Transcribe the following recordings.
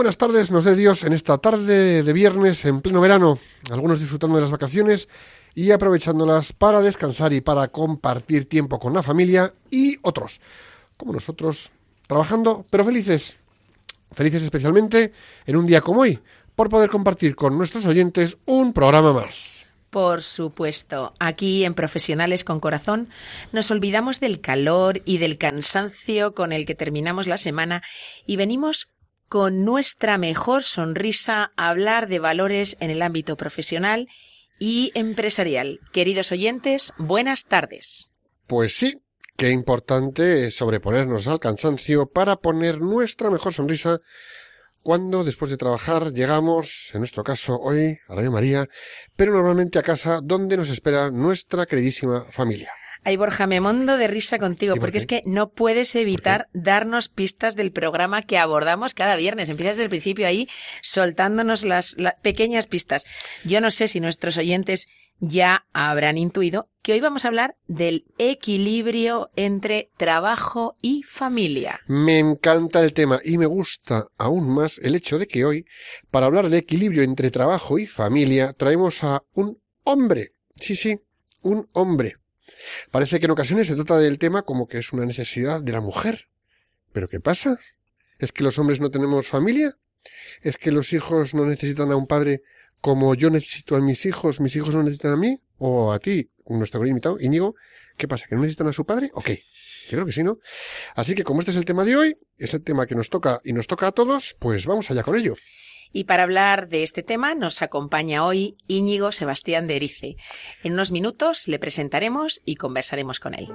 Buenas tardes, nos dé Dios en esta tarde de viernes en pleno verano, algunos disfrutando de las vacaciones y aprovechándolas para descansar y para compartir tiempo con la familia y otros, como nosotros, trabajando pero felices. Felices especialmente en un día como hoy, por poder compartir con nuestros oyentes un programa más. Por supuesto, aquí en Profesionales con Corazón nos olvidamos del calor y del cansancio con el que terminamos la semana y venimos con nuestra mejor sonrisa hablar de valores en el ámbito profesional y empresarial. Queridos oyentes, buenas tardes. Pues sí, qué importante es sobreponernos al cansancio para poner nuestra mejor sonrisa cuando después de trabajar llegamos, en nuestro caso hoy, a Radio María, pero normalmente a casa donde nos espera nuestra queridísima familia. Ay, Borja, me mondo de risa contigo, porque es que no puedes evitar darnos pistas del programa que abordamos cada viernes. Empiezas desde el principio ahí soltándonos las, pequeñas pistas. Yo no sé si nuestros oyentes ya habrán intuido que hoy vamos a hablar del equilibrio entre trabajo y familia. Me encanta el tema y me gusta aún más el hecho de que hoy, para hablar de equilibrio entre trabajo y familia, traemos a un hombre. Sí, sí, un hombre. Parece que en ocasiones se trata del tema como que es una necesidad de la mujer. ¿Pero qué pasa? ¿Es que los hombres no tenemos familia? ¿Es que los hijos no necesitan a un padre como yo necesito a mis hijos, mis hijos no necesitan a mí? ¿O a ti, nuestro gran invitado, Íñigo? ¿Qué pasa? ¿Que no necesitan a su padre? ¿O qué? Yo creo que sí, ¿no? Así que como este es el tema de hoy, es el tema que nos toca y nos toca a todos, pues vamos allá con ello. Y para hablar de este tema nos acompaña hoy Íñigo Sebastián de Erice. En unos minutos le presentaremos y conversaremos con él.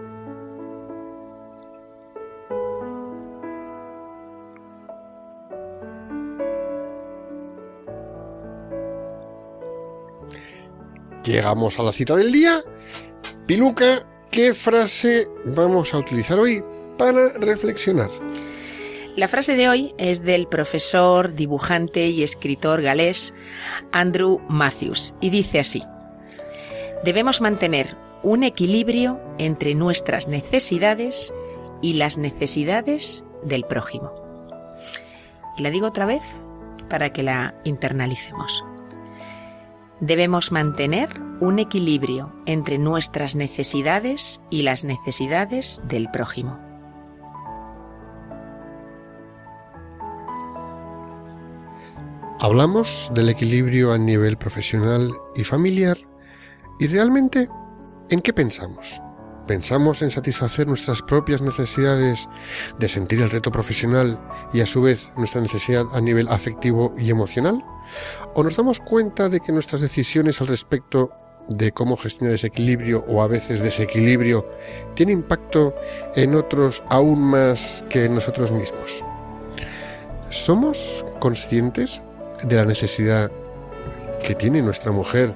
Llegamos a la cita del día. Piluca, ¿qué frase vamos a utilizar hoy para reflexionar? La frase de hoy es del profesor, dibujante y escritor galés Andrew Matthews y dice así, debemos mantener un equilibrio entre nuestras necesidades y las necesidades del prójimo. Y la digo otra vez para que la internalicemos. Debemos mantener un equilibrio entre nuestras necesidades y las necesidades del prójimo. Hablamos del equilibrio a nivel profesional y familiar y realmente, ¿en qué pensamos? ¿Pensamos en satisfacer nuestras propias necesidades de sentir el reto profesional y a su vez nuestra necesidad a nivel afectivo y emocional? ¿O nos damos cuenta de que nuestras decisiones al respecto de cómo gestionar ese equilibrio o a veces desequilibrio tiene impacto en otros aún más que en nosotros mismos? ¿Somos conscientes de la necesidad que tiene nuestra mujer,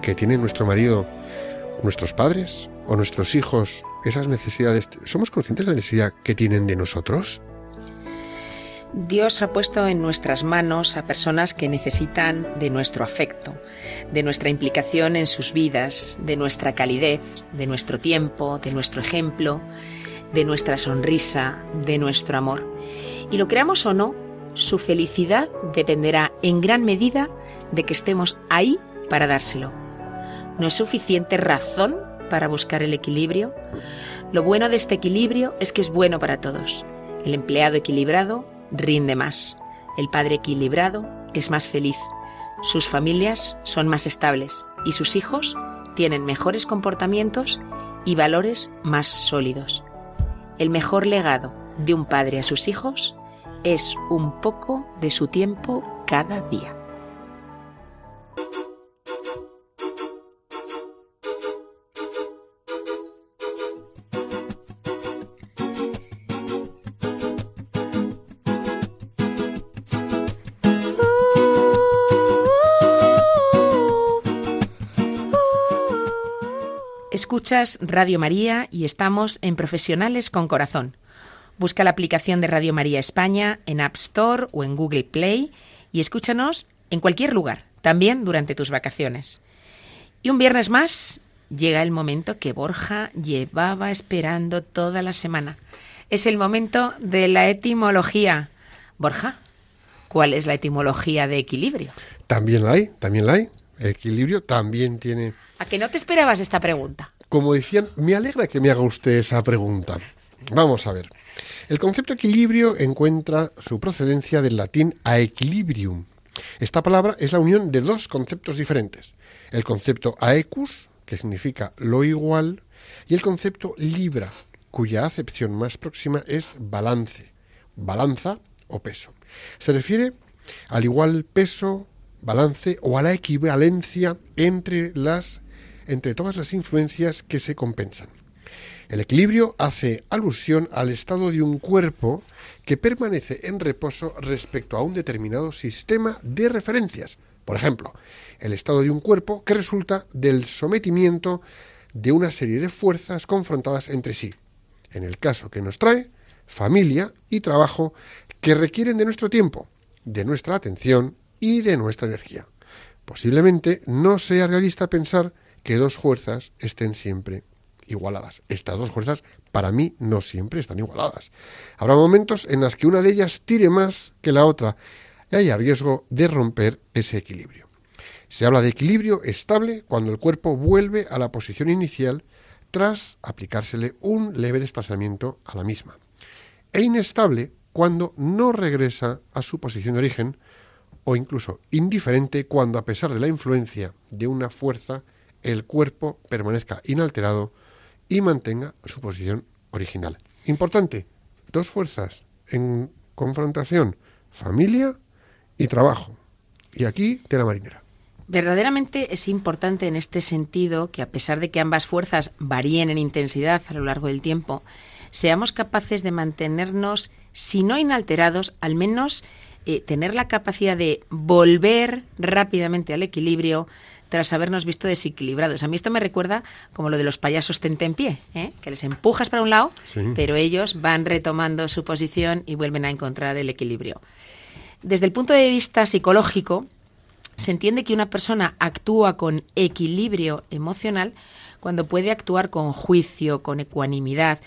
que tiene nuestro marido, nuestros padres o nuestros hijos, esas necesidades, ¿somos conscientes de la necesidad que tienen de nosotros? Dios ha puesto en nuestras manos a personas que necesitan de nuestro afecto, de nuestra implicación en sus vidas, de nuestra calidez, de nuestro tiempo, de nuestro ejemplo, de nuestra sonrisa, de nuestro amor. Y lo creamos o no, su felicidad dependerá en gran medida de que estemos ahí para dárselo. ¿No es suficiente razón para buscar el equilibrio? Lo bueno de este equilibrio es que es bueno para todos. El empleado equilibrado rinde más. El padre equilibrado es más feliz. Sus familias son más estables y sus hijos tienen mejores comportamientos y valores más sólidos. El mejor legado de un padre a sus hijos es un poco de su tiempo cada día. Escuchas Radio María y estamos en Profesionales con Corazón Busca la aplicación de Radio María España en App Store o en Google Play y escúchanos en cualquier lugar, también durante tus vacaciones. Y un viernes más llega el momento que Borja llevaba esperando toda la semana. Es el momento de la etimología. Borja, ¿cuál es la etimología de equilibrio? También la hay, también la hay. equilibrio también tiene ¿A que no te esperabas esta pregunta? Como decían, me alegra que me haga usted esa pregunta. Vamos a ver. El concepto equilibrio encuentra su procedencia del latín a equilibrium. Esta palabra es la unión de dos conceptos diferentes. El concepto aecus, que significa lo igual, y el concepto libra, cuya acepción más próxima es balance, balanza o peso. Se refiere al igual peso, balance o a la equivalencia entre las entre todas las influencias que se compensan. El equilibrio hace alusión al estado de un cuerpo que permanece en reposo respecto a un determinado sistema de referencias. Por ejemplo, el estado de un cuerpo que resulta del sometimiento de una serie de fuerzas confrontadas entre sí. En el caso que nos trae, familia y trabajo que requieren de nuestro tiempo, de nuestra atención y de nuestra energía. Posiblemente no sea realista pensar que dos fuerzas estén siempre igualadas. Estas dos fuerzas para mí no siempre están igualadas. Habrá momentos en los que una de ellas tire más que la otra y haya riesgo de romper ese equilibrio. Se habla de equilibrio estable cuando el cuerpo vuelve a la posición inicial tras aplicársele un leve desplazamiento a la misma. E inestable cuando no regresa a su posición de origen o incluso indiferente cuando a pesar de la influencia de una fuerza el cuerpo permanezca inalterado y mantenga su posición original. Importante, dos fuerzas en confrontación, familia y trabajo. Y aquí la marinera. Verdaderamente es importante en este sentido que a pesar de que ambas fuerzas varíen en intensidad a lo largo del tiempo, seamos capaces de mantenernos, si no inalterados, al menos eh, tener la capacidad de volver rápidamente al equilibrio, tras habernos visto desequilibrados. A mí esto me recuerda como lo de los payasos tente en pie, ¿eh? que les empujas para un lado, pero ellos van retomando su posición y vuelven a encontrar el equilibrio. Desde el punto de vista psicológico, se entiende que una persona actúa con equilibrio emocional cuando puede actuar con juicio, con ecuanimidad,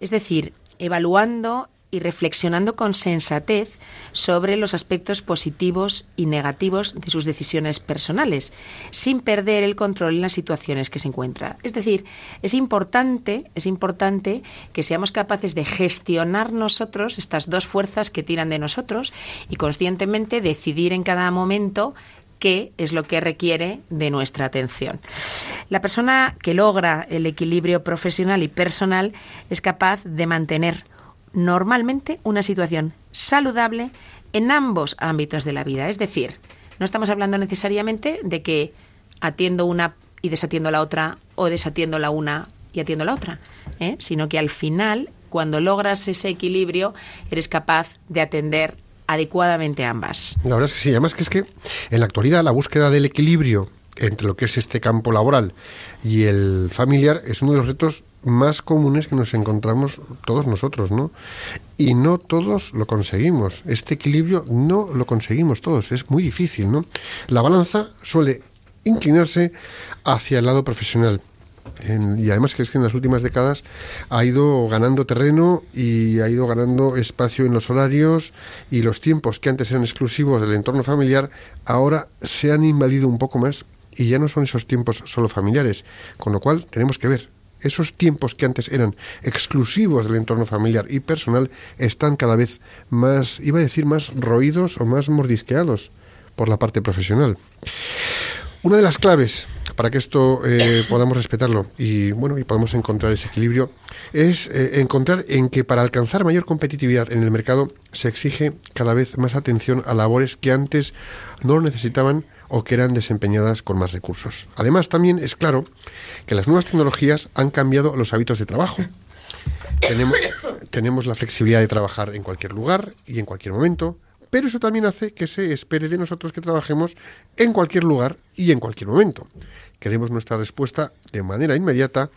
es decir, evaluando y reflexionando con sensatez sobre los aspectos positivos y negativos de sus decisiones personales, sin perder el control en las situaciones que se encuentra. Es decir, es importante, es importante que seamos capaces de gestionar nosotros estas dos fuerzas que tiran de nosotros y conscientemente decidir en cada momento qué es lo que requiere de nuestra atención. La persona que logra el equilibrio profesional y personal es capaz de mantener normalmente una situación saludable en ambos ámbitos de la vida. Es decir, no estamos hablando necesariamente de que atiendo una y desatiendo la otra o desatiendo la una y atiendo la otra, ¿eh? sino que al final, cuando logras ese equilibrio, eres capaz de atender adecuadamente ambas. La verdad es que sí, además que es que en la actualidad la búsqueda del equilibrio entre lo que es este campo laboral y el familiar es uno de los retos más comunes que nos encontramos todos nosotros, ¿no? Y no todos lo conseguimos. Este equilibrio no lo conseguimos todos, es muy difícil, ¿no? La balanza suele inclinarse hacia el lado profesional. y además que es que en las últimas décadas ha ido ganando terreno y ha ido ganando espacio en los horarios y los tiempos que antes eran exclusivos del entorno familiar ahora se han invadido un poco más y ya no son esos tiempos solo familiares, con lo cual tenemos que ver esos tiempos que antes eran exclusivos del entorno familiar y personal están cada vez más, iba a decir, más roídos o más mordisqueados por la parte profesional. Una de las claves para que esto eh, podamos respetarlo y bueno y podamos encontrar ese equilibrio es eh, encontrar en que para alcanzar mayor competitividad en el mercado se exige cada vez más atención a labores que antes no lo necesitaban o que eran desempeñadas con más recursos. Además, también es claro que las nuevas tecnologías han cambiado los hábitos de trabajo. Tenemos, la flexibilidad de trabajar en cualquier lugar y en cualquier momento, pero eso también hace que se espere de nosotros que trabajemos en cualquier lugar y en cualquier momento, que demos nuestra respuesta de manera inmediata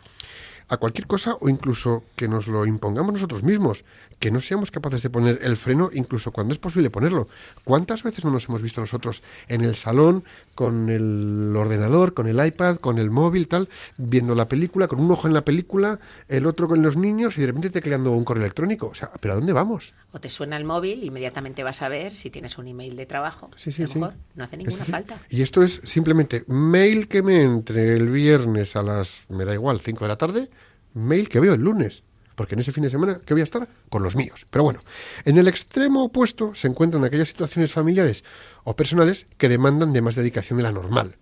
a cualquier cosa o incluso que nos lo impongamos nosotros mismos, que no seamos capaces de poner el freno incluso cuando es posible ponerlo. ¿Cuántas veces no nos hemos visto nosotros en el salón con el ordenador, con el iPad, con el móvil, tal, viendo la película, con un ojo en la película, el otro con los niños y de repente tecleando un correo electrónico? O sea, ¿pero a dónde vamos? O te suena el móvil, inmediatamente vas a ver si tienes un email de trabajo. Sí, sí, sí. no hace ninguna falta. Y esto es simplemente mail que me entre el viernes a las, me da igual, 5 de la tarde, mail que veo el lunes porque en ese fin de semana que voy a estar con los míos. Pero bueno, en el extremo opuesto se encuentran aquellas situaciones familiares o personales que demandan de más dedicación de la normal,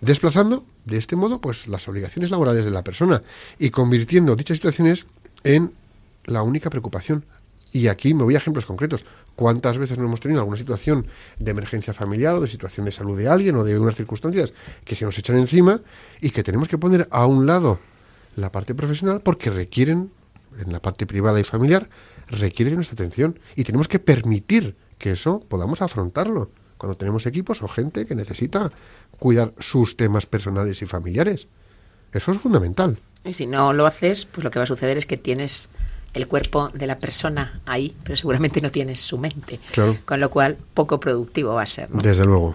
desplazando de este modo pues las obligaciones laborales de la persona y convirtiendo dichas situaciones en la única preocupación. Y aquí me voy a ejemplos concretos. ¿Cuántas veces no hemos tenido alguna situación de emergencia familiar o de situación de salud de alguien o de unas circunstancias que se nos echan encima y que tenemos que poner a un lado la parte profesional porque requieren en la parte privada y familiar, requiere de nuestra atención y tenemos que permitir que eso podamos afrontarlo cuando tenemos equipos o gente que necesita cuidar sus temas personales y familiares. Eso es fundamental. Y si no lo haces, pues lo que va a suceder es que tienes el cuerpo de la persona ahí, pero seguramente no tienes su mente. Con lo cual, poco productivo va a ser. Desde luego.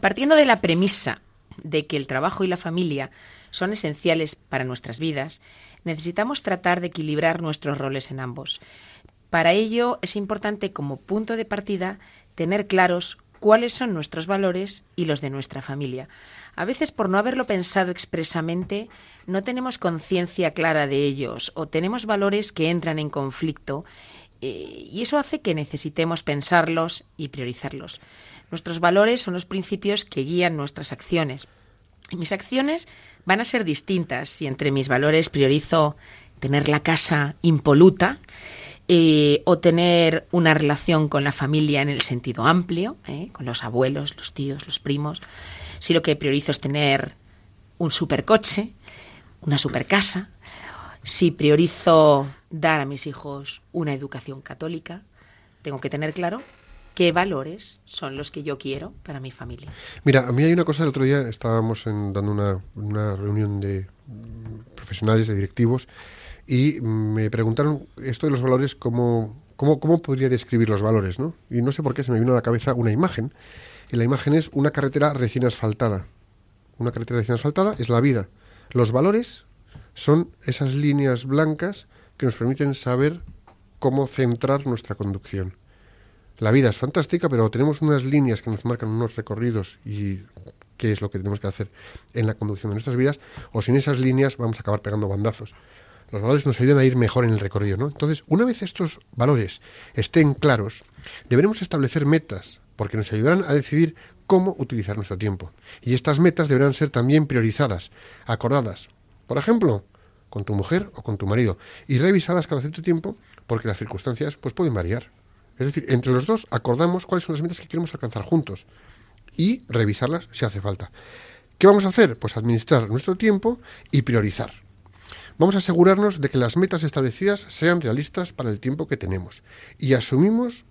Partiendo de la premisa de que el trabajo y la familia son esenciales para nuestras vidas, necesitamos tratar de equilibrar nuestros roles en ambos. Para ello es importante como punto de partida tener claros cuáles son nuestros valores y los de nuestra familia. A veces por no haberlo pensado expresamente no tenemos conciencia clara de ellos o tenemos valores que entran en conflicto eh, y eso hace que necesitemos pensarlos y priorizarlos. Nuestros valores son los principios que guían nuestras acciones. Mis acciones van a ser distintas si entre mis valores priorizo tener la casa impoluta eh, o tener una relación con la familia en el sentido amplio, eh, con los abuelos, los tíos, los primos. Si lo que priorizo es tener un supercoche, una supercasa, si priorizo dar a mis hijos una educación católica, tengo que tener claro qué valores son los que yo quiero para mi familia. Mira, a mí hay una cosa, el otro día estábamos dando una, reunión de mm, profesionales, de directivos, y me preguntaron esto de los valores, cómo, cómo, cómo podría describir los valores, ¿no? Y no sé por qué se me vino a la cabeza una imagen, y la imagen es una carretera recién asfaltada. Una carretera recién asfaltada es la vida. Los valores son esas líneas blancas que nos permiten saber cómo centrar nuestra conducción. La vida es fantástica, pero tenemos unas líneas que nos marcan unos recorridos y qué es lo que tenemos que hacer en la conducción de nuestras vidas, o sin esas líneas vamos a acabar pegando bandazos. Los valores nos ayudan a ir mejor en el recorrido, ¿no? Entonces, una vez estos valores estén claros, deberemos establecer metas, porque nos ayudarán a decidir cómo utilizar nuestro tiempo. Y estas metas deberán ser también priorizadas, acordadas. Por ejemplo, con tu mujer o con tu marido, y revisadas cada cierto tiempo, porque las circunstancias pues pueden variar. Es decir, entre los dos acordamos cuáles son las metas que queremos alcanzar juntos y revisarlas si hace falta. ¿Qué vamos a hacer? Pues administrar nuestro tiempo y priorizar. Vamos a asegurarnos de que las metas establecidas sean realistas para el tiempo que tenemos y asumimos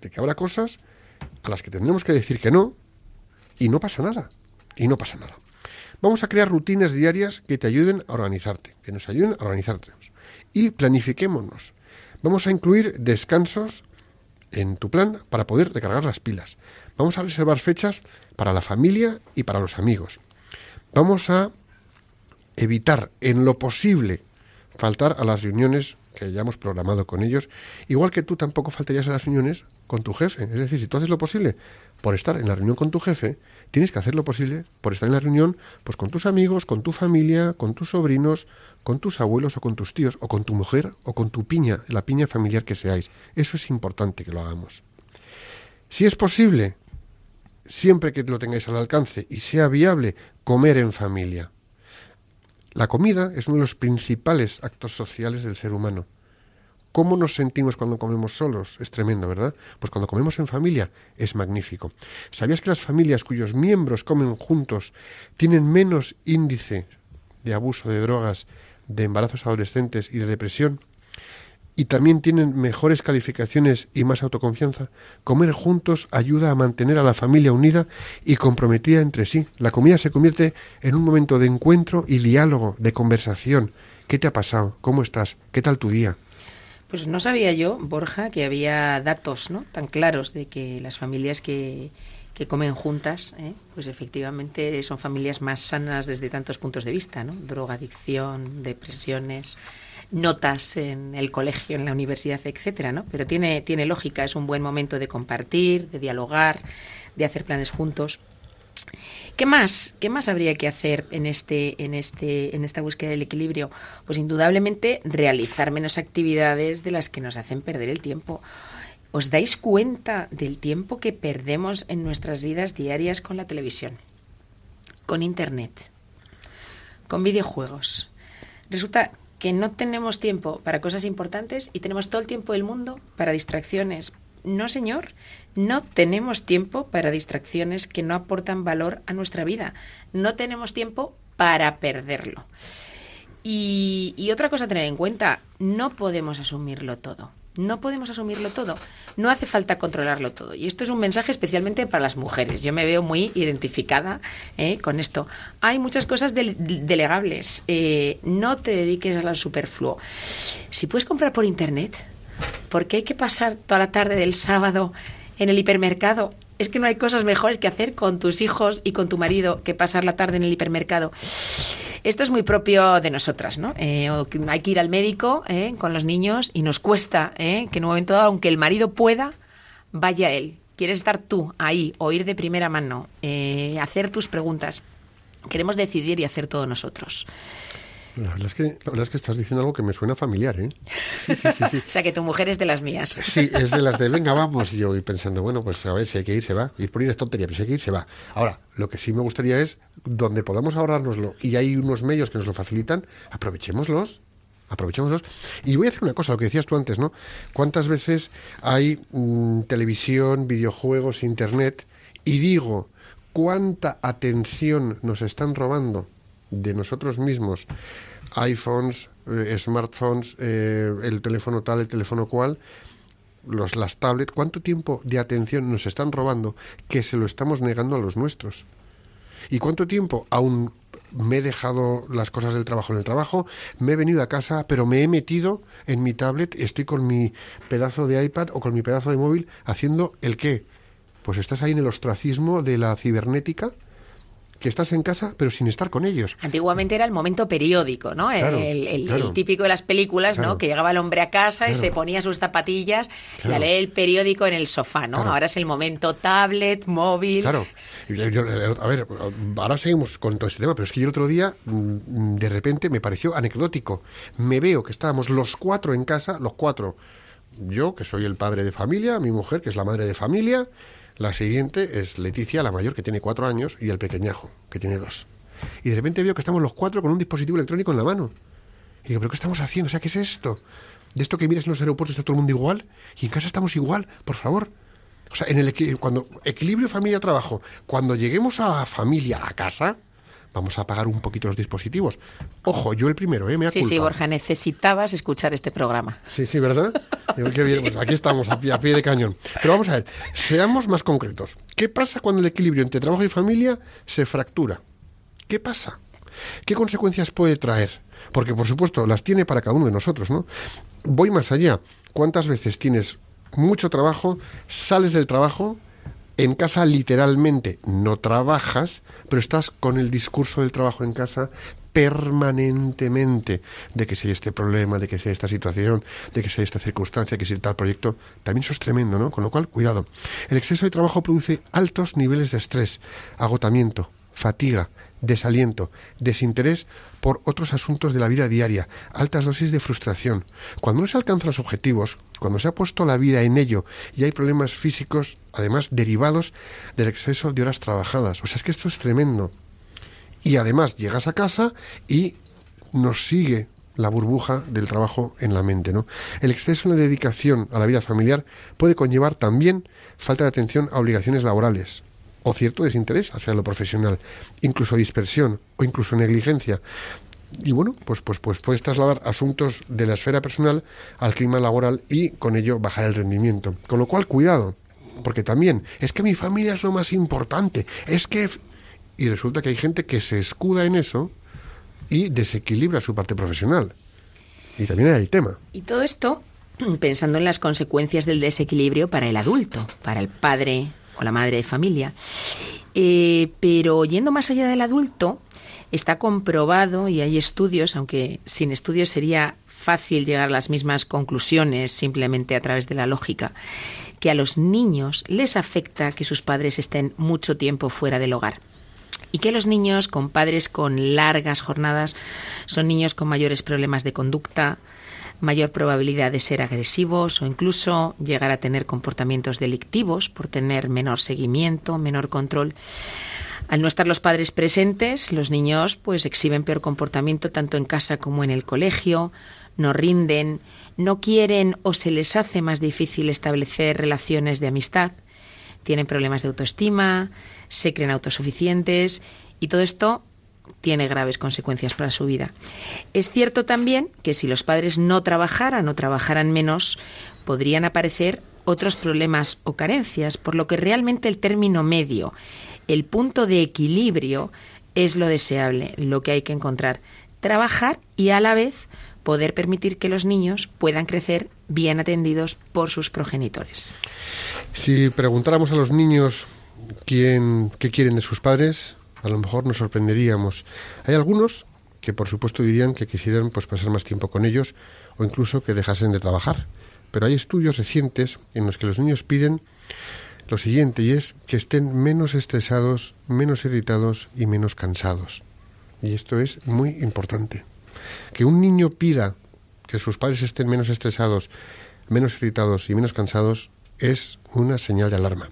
de que habrá cosas a las que tendremos que decir que no y no pasa nada. Y no pasa nada. Vamos a crear rutinas diarias que te ayuden a organizarte, que nos ayuden a organizarte. Y planifiquémonos. Vamos a incluir descansos en tu plan para poder recargar las pilas. Vamos a reservar fechas para la familia y para los amigos. Vamos a evitar en lo posible faltar a las reuniones que hayamos programado con ellos, igual que tú tampoco faltarías a las reuniones con tu jefe. Es decir, si tú haces lo posible por estar en la reunión con tu jefe, tienes que hacer lo posible por estar en la reunión pues con tus amigos, con tu familia, con tus sobrinos, con tus abuelos o con tus tíos, o con tu mujer, o con tu piña, la piña familiar que seáis. Eso es importante que lo hagamos. Si es posible, siempre que lo tengáis al alcance y sea viable, comer en familia. La comida es uno de los principales actos sociales del ser humano. ¿Cómo nos sentimos cuando comemos solos? Es tremendo, ¿verdad? Pues cuando comemos en familia es magnífico. ¿Sabías que las familias cuyos miembros comen juntos tienen menos índice de abuso de drogas de embarazos adolescentes y de depresión. y también tienen mejores calificaciones y más autoconfianza. Comer juntos ayuda a mantener a la familia unida y comprometida entre sí. La comida se convierte en un momento de encuentro y diálogo, de conversación. ¿Qué te ha pasado? ¿Cómo estás? ¿Qué tal tu día? Pues no sabía yo, Borja, que había datos ¿no? tan claros de que las familias que, que comen juntas, ¿eh? pues efectivamente son familias más sanas desde tantos puntos de vista, ¿no? Drogadicción, depresiones, notas en el colegio, en la universidad, etcétera, ¿no? Pero tiene, tiene lógica, es un buen momento de compartir, de dialogar, de hacer planes juntos. ¿Qué más? ¿Qué más habría que hacer en este, en este, en esta búsqueda del equilibrio? Pues indudablemente realizar menos actividades de las que nos hacen perder el tiempo. ¿Os dais cuenta del tiempo que perdemos en nuestras vidas diarias con la televisión? Con internet, con videojuegos. Resulta que no tenemos tiempo para cosas importantes y tenemos todo el tiempo del mundo para distracciones. No, señor, no tenemos tiempo para distracciones que no aportan valor a nuestra vida. No tenemos tiempo para perderlo. Y, otra cosa a tener en cuenta, no podemos asumirlo todo. No podemos asumirlo todo. No hace falta controlarlo todo. Y esto es un mensaje especialmente para las mujeres. Yo me veo muy identificada eh, con esto. Hay muchas cosas delegables. Eh, no te dediques al superfluo. Si puedes comprar por internet, ¿por qué hay que pasar toda la tarde del sábado en el hipermercado es que no hay cosas mejores que hacer con tus hijos y con tu marido que pasar la tarde en el hipermercado. Esto es muy propio de nosotras, ¿no? Eh, hay que ir al médico eh, con los niños y nos cuesta eh, que en un momento dado, aunque el marido pueda, vaya él. Quieres estar tú ahí, oír de primera mano, hacer tus preguntas. Queremos decidir y hacer todo nosotros. La verdad, es que, la verdad es que estás diciendo algo que me suena familiar, ¿eh? Sí, sí, sí, o sea, que tu mujer es de las mías. Sí, es de las de, venga, vamos. Y yo voy pensando, bueno, pues a ver, si hay que ir, se va. Ir por ir es tontería, pero si hay que ir, se va. Ahora, lo que sí me gustaría es, donde podamos ahorrárnoslo y hay unos medios que nos lo facilitan, aprovechémoslos. Aprovechémoslos. Y voy a hacer una cosa, lo que decías tú antes, ¿no? ¿Cuántas veces hay mm, televisión, videojuegos, internet? Y digo, ¿cuánta atención nos están robando de nosotros mismos, iPhones, eh, smartphones, eh, el teléfono tal, el teléfono cual, los, las tablets, ¿cuánto tiempo de atención nos están robando que se lo estamos negando a los nuestros? ¿Y cuánto tiempo aún me he dejado las cosas del trabajo en el trabajo, me he venido a casa, pero me he metido en mi tablet, estoy con mi pedazo de iPad o con mi pedazo de móvil haciendo el qué? Pues estás ahí en el ostracismo de la cibernética que estás en casa pero sin estar con ellos. Antiguamente era el momento periódico, ¿no? el, típico de las películas, ¿no? Que llegaba el hombre a casa y se ponía sus zapatillas y a leer el periódico en el sofá, ¿no? Ahora es el momento tablet, móvil. Claro. A ver, ahora seguimos con todo este tema, pero es que yo el otro día mm, de repente me pareció anecdótico. Me veo que estábamos los cuatro en casa, los cuatro. Yo, que soy el padre de familia, mi mujer, que es la madre de familia, la siguiente es Leticia, la mayor, que tiene cuatro años, y el pequeñajo, que tiene dos. Y de repente veo que estamos los cuatro con un dispositivo electrónico en la mano. Y digo, ¿pero qué estamos haciendo? O sea, ¿qué es esto? De esto que miras en los aeropuertos está todo el mundo igual, y en casa estamos igual, por favor. O sea, en el cuando equilibrio familia-trabajo, cuando lleguemos a familia, a casa, vamos a apagar un poquito los dispositivos. Ojo, yo el primero, ¿eh? Me sí, sí, Borja, necesitabas escuchar este programa. Sí, sí, ¿verdad? Pues aquí estamos, a pie, a pie de cañón. Pero vamos a ver, seamos más concretos. ¿Qué pasa cuando el equilibrio entre trabajo y familia se fractura? ¿Qué pasa? ¿Qué consecuencias puede traer? Porque, por supuesto, las tiene para cada uno de nosotros, ¿no? Voy más allá. ¿Cuántas veces tienes mucho trabajo, sales del trabajo, en casa literalmente no trabajas, pero estás con el discurso del trabajo en casa permanentemente de que si hay este problema, de que si hay esta situación, de que si hay esta circunstancia, que si hay tal proyecto, también eso es tremendo, ¿no? Con lo cual, cuidado. El exceso de trabajo produce altos niveles de estrés, agotamiento, fatiga, desaliento, desinterés por otros asuntos de la vida diaria, altas dosis de frustración. Cuando no se alcanzan los objetivos, cuando se ha puesto la vida en ello y hay problemas físicos, además derivados del exceso de horas trabajadas. O sea, es que esto es tremendo. Y además llegas a casa y nos sigue la burbuja del trabajo en la mente, ¿no? El exceso en la dedicación a la vida familiar puede conllevar también falta de atención a obligaciones laborales, o cierto desinterés hacia lo profesional, incluso dispersión o incluso negligencia. y bueno, pues, pues, pues puedes trasladar asuntos de la esfera personal al clima laboral y con ello bajar el rendimiento. Con lo cual, cuidado, porque también es que mi familia es lo más importante, es que... Y resulta que hay gente que se escuda en eso y desequilibra su parte profesional. Y también hay el tema. Y todo esto pensando en las consecuencias del desequilibrio para el adulto, para el padre o la madre de familia. Eh, pero yendo más allá del adulto, está comprobado y hay estudios, aunque sin estudios sería fácil llegar a las mismas conclusiones simplemente a través de la lógica, que a los niños les afecta que sus padres estén mucho tiempo fuera del hogar. Y que los niños con padres con largas jornadas son niños con mayores problemas de conducta, mayor probabilidad de ser agresivos o incluso llegar a tener comportamientos delictivos por tener menor seguimiento, menor control. Al no estar los padres presentes, los niños pues exhiben peor comportamiento tanto en casa como en el colegio, no rinden, no quieren o se les hace más difícil establecer relaciones de amistad, tienen problemas de autoestima, se creen autosuficientes y todo esto tiene graves consecuencias para su vida. Es cierto también que si los padres no trabajaran o trabajaran menos, podrían aparecer otros problemas o carencias, por lo que realmente el término medio, el punto de equilibrio, es lo deseable, lo que hay que encontrar. Trabajar y a la vez poder permitir que los niños puedan crecer bien atendidos por sus progenitores. Si preguntáramos a los niños quién, qué quieren de sus padres, a lo mejor nos sorprenderíamos. Hay algunos que por supuesto dirían que quisieran pues pasar más tiempo con ellos o incluso que dejasen de trabajar. Pero hay estudios recientes en los que los niños piden lo siguiente y es que estén menos estresados, menos irritados y menos cansados. Y esto es muy importante. Que un niño pida que sus padres estén menos estresados, menos irritados y menos cansados es una señal de alarma.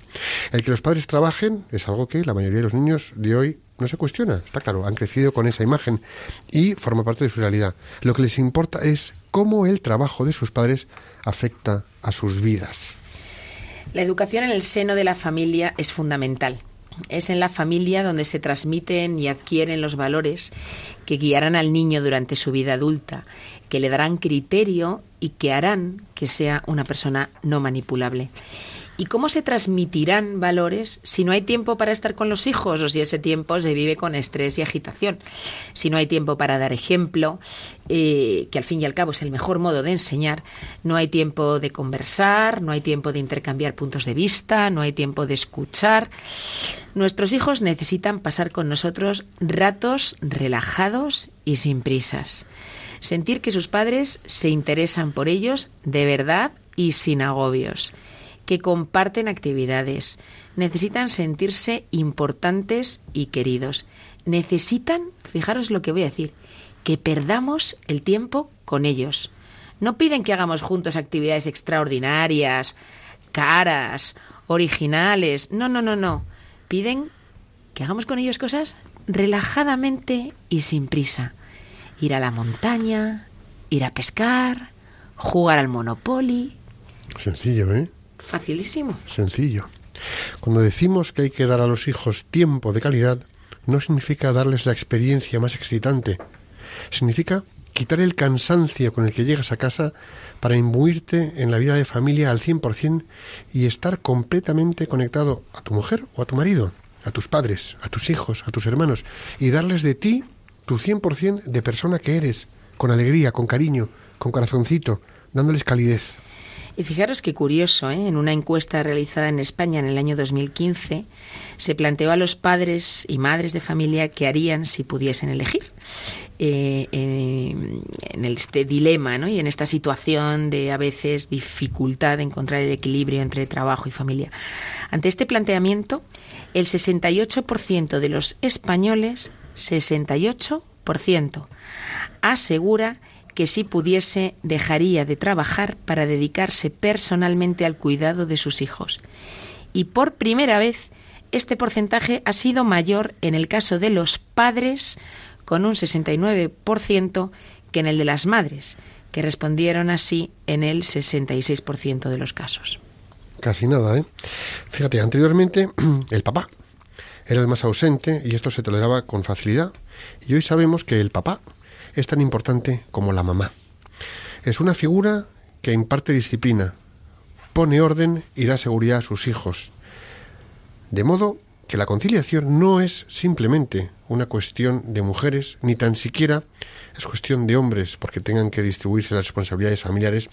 El que los padres trabajen es algo que la mayoría de los niños de hoy no se cuestiona, está claro, han crecido con esa imagen y forma parte de su realidad. Lo que les importa es cómo el trabajo de sus padres afecta a sus vidas. La educación en el seno de la familia es fundamental. Es en la familia donde se transmiten y adquieren los valores que guiarán al niño durante su vida adulta, que le darán criterio y que harán que sea una persona no manipulable. ¿Y cómo se transmitirán valores si no hay tiempo para estar con los hijos o si ese tiempo se vive con estrés y agitación? Si no hay tiempo para dar ejemplo, eh, que al fin y al cabo es el mejor modo de enseñar, no hay tiempo de conversar, no hay tiempo de intercambiar puntos de vista, no hay tiempo de escuchar. Nuestros hijos necesitan pasar con nosotros ratos relajados y sin prisas. Sentir que sus padres se interesan por ellos de verdad y sin agobios que comparten actividades, necesitan sentirse importantes y queridos. Necesitan, fijaros lo que voy a decir, que perdamos el tiempo con ellos. No piden que hagamos juntos actividades extraordinarias, caras, originales. No, no, no, no. Piden que hagamos con ellos cosas relajadamente y sin prisa. Ir a la montaña, ir a pescar, jugar al Monopoly. Sencillo, ¿eh? Facilísimo. Sencillo. Cuando decimos que hay que dar a los hijos tiempo de calidad, no significa darles la experiencia más excitante. Significa quitar el cansancio con el que llegas a casa para imbuirte en la vida de familia al 100% y estar completamente conectado a tu mujer o a tu marido, a tus padres, a tus hijos, a tus hermanos, y darles de ti tu 100% de persona que eres, con alegría, con cariño, con corazoncito, dándoles calidez. Y fijaros qué curioso, ¿eh? en una encuesta realizada en España en el año 2015, se planteó a los padres y madres de familia qué harían si pudiesen elegir. Eh, en este dilema ¿no? y en esta situación de a veces dificultad de encontrar el equilibrio entre trabajo y familia. Ante este planteamiento, el 68% de los españoles, 68%, asegura que si pudiese dejaría de trabajar para dedicarse personalmente al cuidado de sus hijos. Y por primera vez este porcentaje ha sido mayor en el caso de los padres, con un 69%, que en el de las madres, que respondieron así en el 66% de los casos. Casi nada, ¿eh? Fíjate, anteriormente el papá era el más ausente y esto se toleraba con facilidad. Y hoy sabemos que el papá es tan importante como la mamá. Es una figura que imparte disciplina, pone orden y da seguridad a sus hijos. De modo que la conciliación no es simplemente una cuestión de mujeres, ni tan siquiera es cuestión de hombres, porque tengan que distribuirse las responsabilidades familiares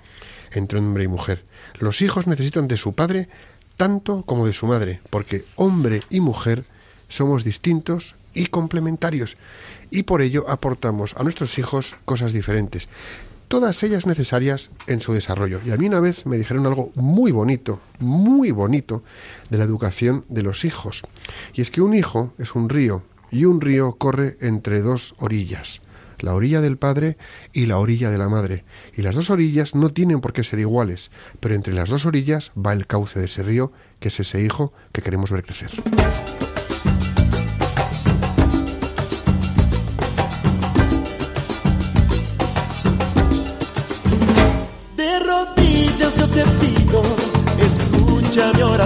entre hombre y mujer. Los hijos necesitan de su padre tanto como de su madre, porque hombre y mujer somos distintos y complementarios, y por ello aportamos a nuestros hijos cosas diferentes, todas ellas necesarias en su desarrollo. Y a mí una vez me dijeron algo muy bonito, muy bonito, de la educación de los hijos, y es que un hijo es un río, y un río corre entre dos orillas la orilla del padre y la orilla de la madre, y las dos orillas no tienen por qué ser iguales, pero entre las dos orillas va el cauce de ese río, que es ese hijo que queremos ver crecer.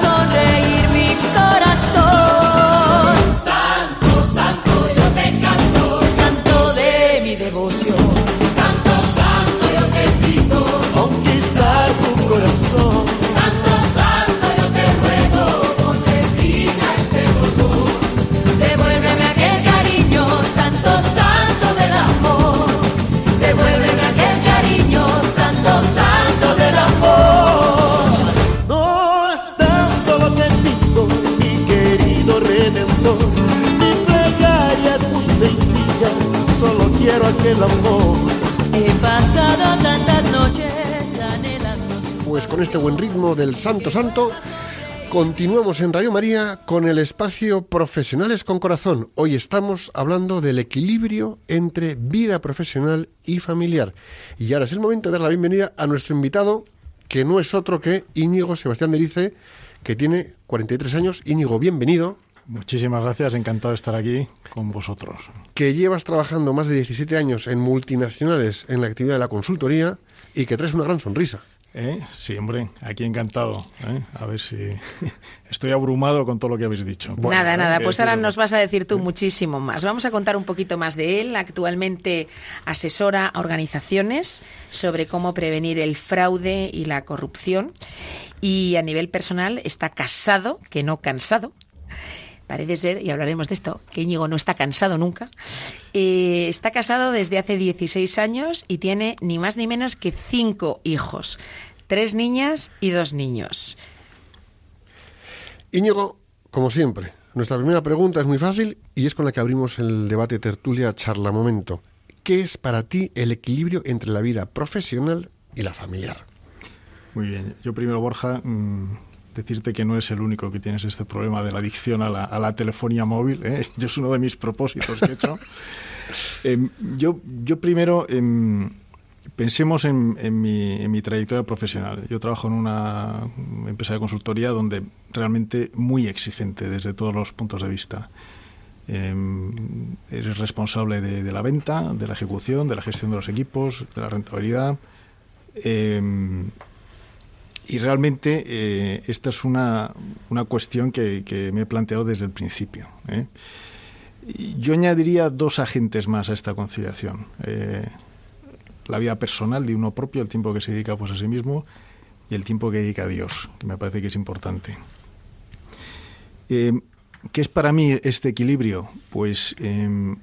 sonreír mi corazón aquel amor he pasado tantas noches anhelando Pues con este buen ritmo del Santo Santo, continuamos en Radio María con el espacio Profesionales con Corazón. Hoy estamos hablando del equilibrio entre vida profesional y familiar. Y ahora es el momento de dar la bienvenida a nuestro invitado, que no es otro que Íñigo Sebastián Derice, que tiene 43 años. Íñigo, bienvenido. Muchísimas gracias, encantado de estar aquí con vosotros. Que llevas trabajando más de 17 años en multinacionales en la actividad de la consultoría y que traes una gran sonrisa. ¿Eh? Sí, hombre, aquí encantado. ¿eh? A ver si estoy abrumado con todo lo que habéis dicho. Bueno, nada, nada, pues ahora decirlo. nos vas a decir tú muchísimo más. Vamos a contar un poquito más de él. Actualmente asesora a organizaciones sobre cómo prevenir el fraude y la corrupción. Y a nivel personal está casado, que no cansado. Parece ser, y hablaremos de esto, que Íñigo no está cansado nunca. Eh, está casado desde hace 16 años y tiene ni más ni menos que cinco hijos. Tres niñas y dos niños. Íñigo, como siempre, nuestra primera pregunta es muy fácil y es con la que abrimos el debate tertulia charla momento. ¿Qué es para ti el equilibrio entre la vida profesional y la familiar? Muy bien. Yo primero, Borja, mmm, decirte que no es el único que tienes este problema de la adicción a la, a la telefonía móvil. ¿eh? Yo es uno de mis propósitos que he hecho. eh, yo, yo primero, eh, pensemos en, en, mi, en mi trayectoria profesional. Yo trabajo en una empresa de consultoría donde realmente muy exigente desde todos los puntos de vista. Eh, eres responsable de, de, la venta, de la ejecución, de la gestión de los equipos, de la rentabilidad. Eh, y realmente eh, esta es una, una cuestión que, me he planteado desde el principio. ¿eh? Yo añadiría dos agentes más a esta conciliación. Eh, la vida personal de uno propio, el tiempo que se dedica pues, a sí mismo y el tiempo que dedica a Dios, que me parece que es importante. ¿Qué es para mí este equilibrio? Pues eh,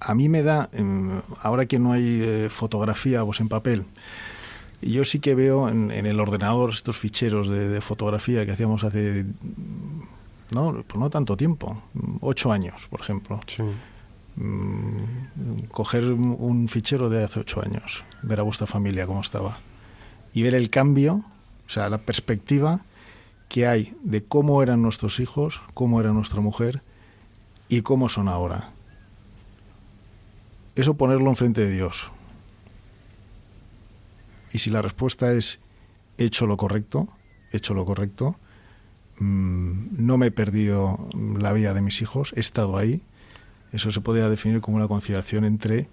a mí me da, eh, ahora que no hay fotografía pues, en papel, yo sí que veo en, en el ordenador estos ficheros de, de, fotografía que hacíamos hace no, pues no tanto tiempo, ocho años, por ejemplo. Sí. Mm, coger un fichero de hace ocho años, ver a vuestra familia cómo estaba y ver el cambio, o sea, la perspectiva que hay de cómo eran nuestros hijos, cómo era nuestra mujer y cómo son ahora. eso ponerlo enfrente de Dios. Y si la respuesta es he hecho lo correcto, he hecho lo correcto, mm, no me he perdido la vida de mis hijos, he estado ahí, eso se podría definir como una conciliación entre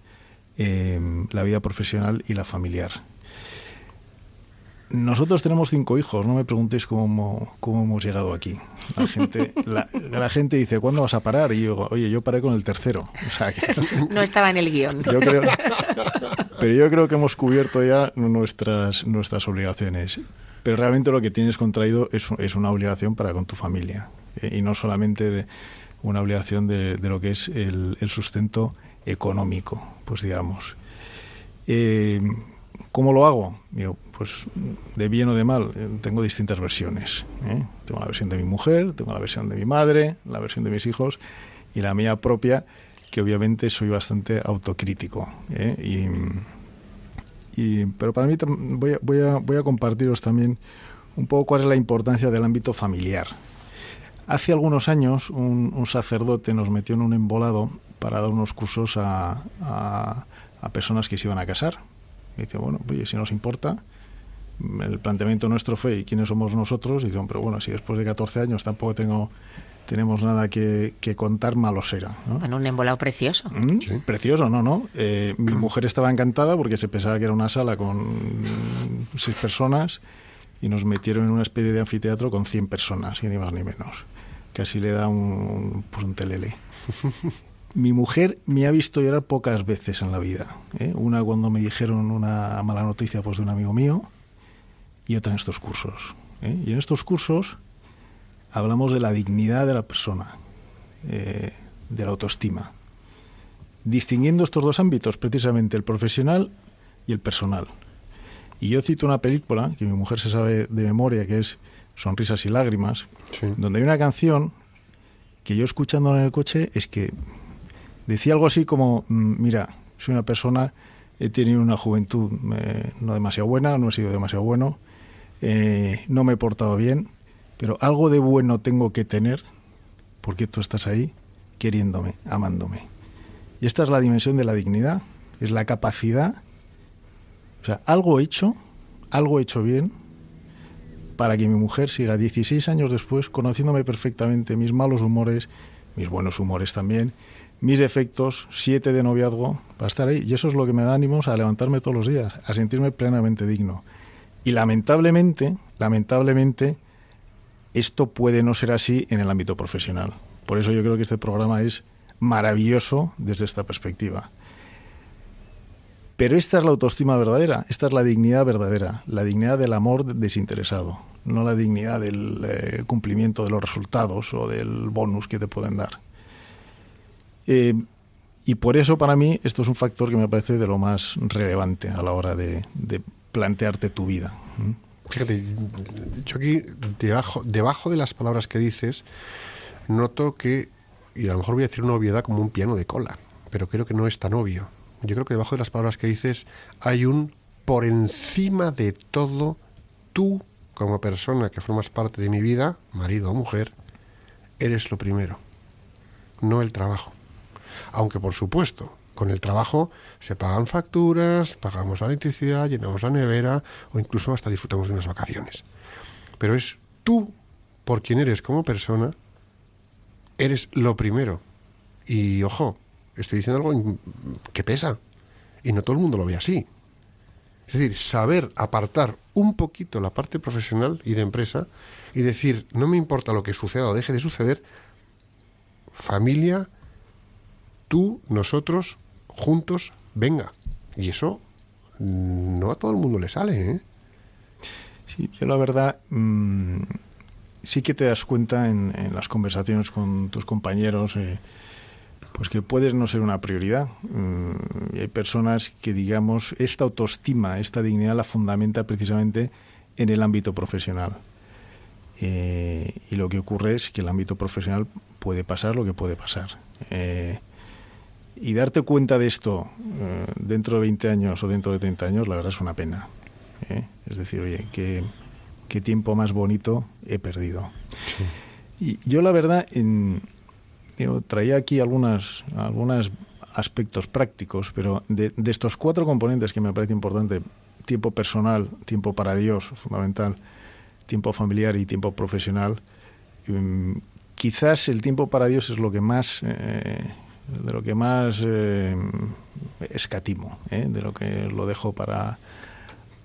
eh, la vida profesional y la familiar. Nosotros tenemos cinco hijos, no me preguntéis cómo, cómo hemos llegado aquí. La gente, la, la, gente dice, ¿cuándo vas a parar? Y yo digo, oye, yo paré con el tercero. O sea, que, no estaba en el guion. Yo creo, pero yo creo que hemos cubierto ya nuestras, nuestras obligaciones. Pero realmente lo que tienes contraído es, es una obligación para con tu familia. Eh, y no solamente de una obligación de, de lo que es el, sustento económico, pues digamos. Eh, ¿Cómo lo hago? Digo, pues de bien o de mal, eh, tengo distintas versiones. Tengo la versión de mi mujer, tengo la versión de mi madre, la versión de mis hijos y la mía propia, que obviamente soy bastante autocrítico. ¿eh? Y, pero para mí voy a, voy, a, voy a compartiros también un poco cuál es la importancia del ámbito familiar. Hace algunos años un, sacerdote nos metió en un embolado para dar unos cursos a, a, a personas que se iban a casar. Y dice, bueno, oye, si nos importa, el planteamiento nuestro fue, ¿y quiénes somos nosotros? Y dice, pero bueno, si después de 14 años tampoco tengo tenemos nada que, que contar, malo será. ¿no? Bueno, un embolado precioso. ¿Mm? Sí. Precioso, no, no. Eh, mi mujer estaba encantada porque se pensaba que era una sala con seis personas y nos metieron en una especie de anfiteatro con 100 personas, y ni más ni menos. Casi le da un, pues un telele. mi mujer me ha visto llorar pocas veces en la vida. ¿eh? Una cuando me dijeron una mala noticia pues, de un amigo mío y otra en estos cursos. ¿eh? Y en estos cursos hablamos de la dignidad de la persona, eh, de la autoestima, distinguiendo estos dos ámbitos, precisamente el profesional y el personal. Y yo cito una película que mi mujer se sabe de memoria, que es Sonrisas y Lágrimas, sí. donde hay una canción que yo escuchándola en el coche es que decía algo así como, mira, soy una persona, he tenido una juventud eh, no demasiado buena, no he sido demasiado bueno, eh, no me he portado bien, pero algo de bueno tengo que tener porque tú estás ahí queriéndome, amándome. Y esta es la dimensión de la dignidad, es la capacidad, o sea, algo hecho, algo hecho bien, para que mi mujer siga 16 años después conociéndome perfectamente, mis malos humores, mis buenos humores también, mis defectos, siete de noviazgo, para estar ahí. Y eso es lo que me da ánimos a levantarme todos los días, a sentirme plenamente digno. Y lamentablemente, lamentablemente, esto puede no ser así en el ámbito profesional. Por eso yo creo que este programa es maravilloso desde esta perspectiva. Pero esta es la autoestima verdadera, esta es la dignidad verdadera, la dignidad del amor desinteresado, no la dignidad del eh, cumplimiento de los resultados o del bonus que te pueden dar. Eh, y por eso para mí esto es un factor que me parece de lo más relevante a la hora de, de plantearte tu vida. Fíjate, yo aquí debajo, debajo de las palabras que dices noto que, y a lo mejor voy a decir una obviedad como un piano de cola, pero creo que no es tan obvio. Yo creo que debajo de las palabras que dices hay un por encima de todo tú como persona que formas parte de mi vida, marido o mujer, eres lo primero, no el trabajo. Aunque por supuesto, con el trabajo se pagan facturas, pagamos la electricidad, llenamos la nevera o incluso hasta disfrutamos de unas vacaciones. Pero es tú, por quien eres como persona, eres lo primero. Y ojo, estoy diciendo algo que pesa. Y no todo el mundo lo ve así. Es decir, saber apartar un poquito la parte profesional y de empresa y decir, no me importa lo que suceda o deje de suceder, familia, tú, nosotros, juntos, venga. Y eso no a todo el mundo le sale, ¿eh? Sí, yo la verdad mmm, sí que te das cuenta en, en, las conversaciones con tus compañeros eh, pues que puedes no ser una prioridad. Mm, y hay personas que, digamos, esta autoestima, esta dignidad la fundamenta precisamente en el ámbito profesional. Eh, y lo que ocurre es que el ámbito profesional puede pasar lo que puede pasar. Eh, y darte cuenta de esto eh, dentro de 20 años o dentro de 30 años, la verdad es una pena. ¿eh? Es decir, oye, qué, qué, tiempo más bonito he perdido. Sí. Y yo la verdad, en, yo traía aquí algunas, algunas aspectos prácticos, pero de, de estos cuatro componentes que me parece importante, tiempo personal, tiempo para Dios, fundamental, tiempo familiar y tiempo profesional, mm, quizás el tiempo para Dios es lo que más eh, de lo que más eh, escatimo, ¿eh? de lo que lo dejo para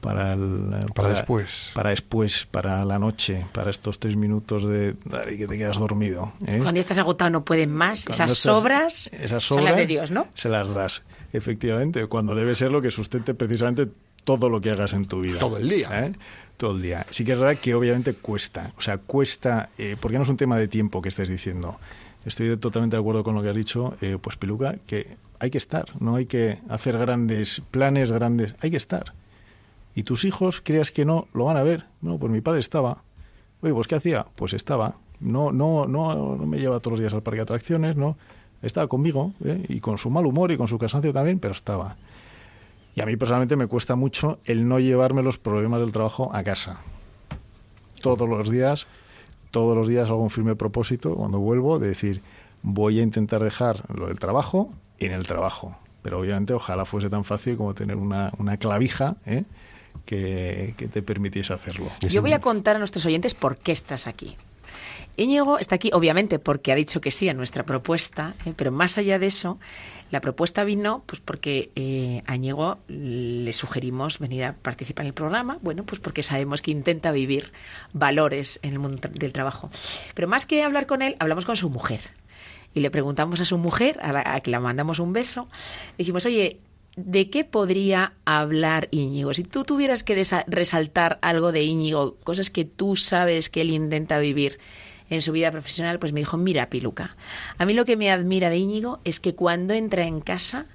para, el, para, después. Para después, para la noche, para estos tres minutos de que te quedas dormido. ¿eh? Cuando ya estás agotado no pueden más, esas sobras, esas son las de Dios, ¿no? Se las das, efectivamente, cuando debe ser lo que sustente precisamente todo lo que hagas en tu vida. Todo el día. ¿eh? Todo el día. Sí que es verdad que obviamente cuesta, o sea, cuesta, eh, porque no es un tema de tiempo que estés diciendo. Estoy totalmente de acuerdo con lo que has dicho, eh, pues Piluca, que hay que estar, no hay que hacer grandes planes, grandes, hay que estar y tus hijos creas que no lo van a ver. No, pues mi padre estaba. Oye, pues ¿qué hacía? Pues estaba. No, no, no, no me lleva todos los días al parque de atracciones, no. Estaba conmigo, ¿eh? y con su mal humor y con su cansancio también, pero estaba. Y a mí personalmente me cuesta mucho el no llevarme los problemas del trabajo a casa. Todos los días, todos los días hago un firme propósito cuando vuelvo de decir, voy a intentar dejar lo del trabajo en el trabajo. Pero obviamente ojalá fuese tan fácil como tener una, una clavija, ¿eh? que, te permitiese hacerlo. Yo voy a contar a nuestros oyentes por qué estás aquí. Íñigo está aquí, obviamente, porque ha dicho que sí a nuestra propuesta, ¿eh? pero más allá de eso, la propuesta vino pues porque eh, a Íñigo le sugerimos venir a participar en el programa, bueno, pues porque sabemos que intenta vivir valores en el mundo del trabajo. Pero más que hablar con él, hablamos con su mujer. Y le preguntamos a su mujer, a la que la mandamos un beso, dijimos, oye, ¿de qué podría hablar Íñigo? Si tú tuvieras que resaltar algo de Íñigo, cosas que tú sabes que él intenta vivir en su vida profesional, pues me dijo, mira, Piluca, a mí lo que me admira de Íñigo es que cuando entra en casa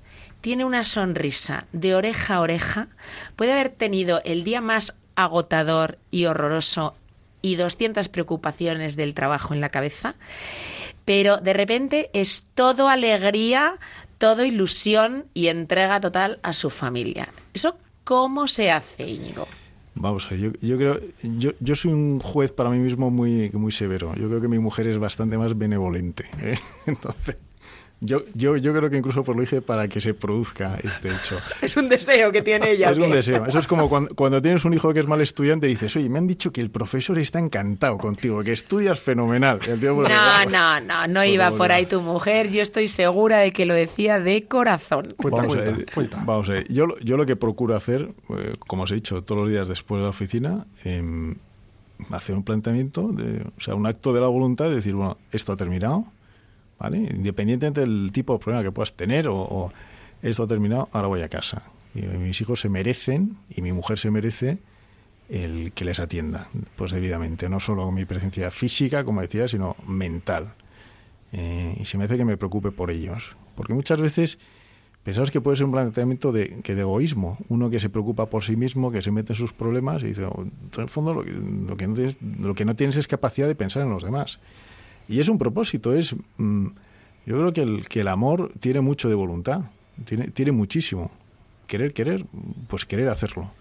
tiene una sonrisa de oreja a oreja, puede haber tenido el día más agotador y horroroso y 200 preocupaciones del trabajo en la cabeza, pero de repente es todo alegría, todo ilusión y entrega total a su familia. ¿Eso cómo se hace, Íñigo? Vamos a ver, yo, creo, yo, yo soy un juez para mí mismo muy, muy severo. Yo creo que mi mujer es bastante más benevolente. ¿eh? Entonces, yo, yo, yo creo que incluso por lo dije para que se produzca este hecho. Es un deseo que tiene ella. es un deseo. Eso es como cuando, tienes un hijo que es mal estudiante y dices, oye, me han dicho que el profesor está encantado contigo, que estudias fenomenal. no, no, no, no iba por ahí tu mujer. Yo estoy segura de que lo decía de corazón. vamos, a ver, vamos a ver. Yo, yo lo que procuro hacer, eh, como os he dicho, todos los días después de la oficina, em, hacer un planteamiento, de, o sea, un acto de la voluntad de decir, bueno, esto ha terminado Independientemente del tipo de problema que puedas tener o, esto ha terminado, ahora voy a casa. Y mis hijos se merecen y mi mujer se merece el que les atienda, pues debidamente, no solo mi presencia física, como decía, sino mental. Eh, y se me hace que me preocupe por ellos. Porque muchas veces pensamos que puede ser un planteamiento de, egoísmo. Uno que se preocupa por sí mismo, que se mete en sus problemas y dice, oh, en el fondo lo que, no tienes, lo que no tienes es capacidad de pensar en los demás. Y es un propósito, es... Mm, yo creo que el, que el amor tiene mucho de voluntad, tiene, tiene muchísimo. Querer, querer, pues querer hacerlo,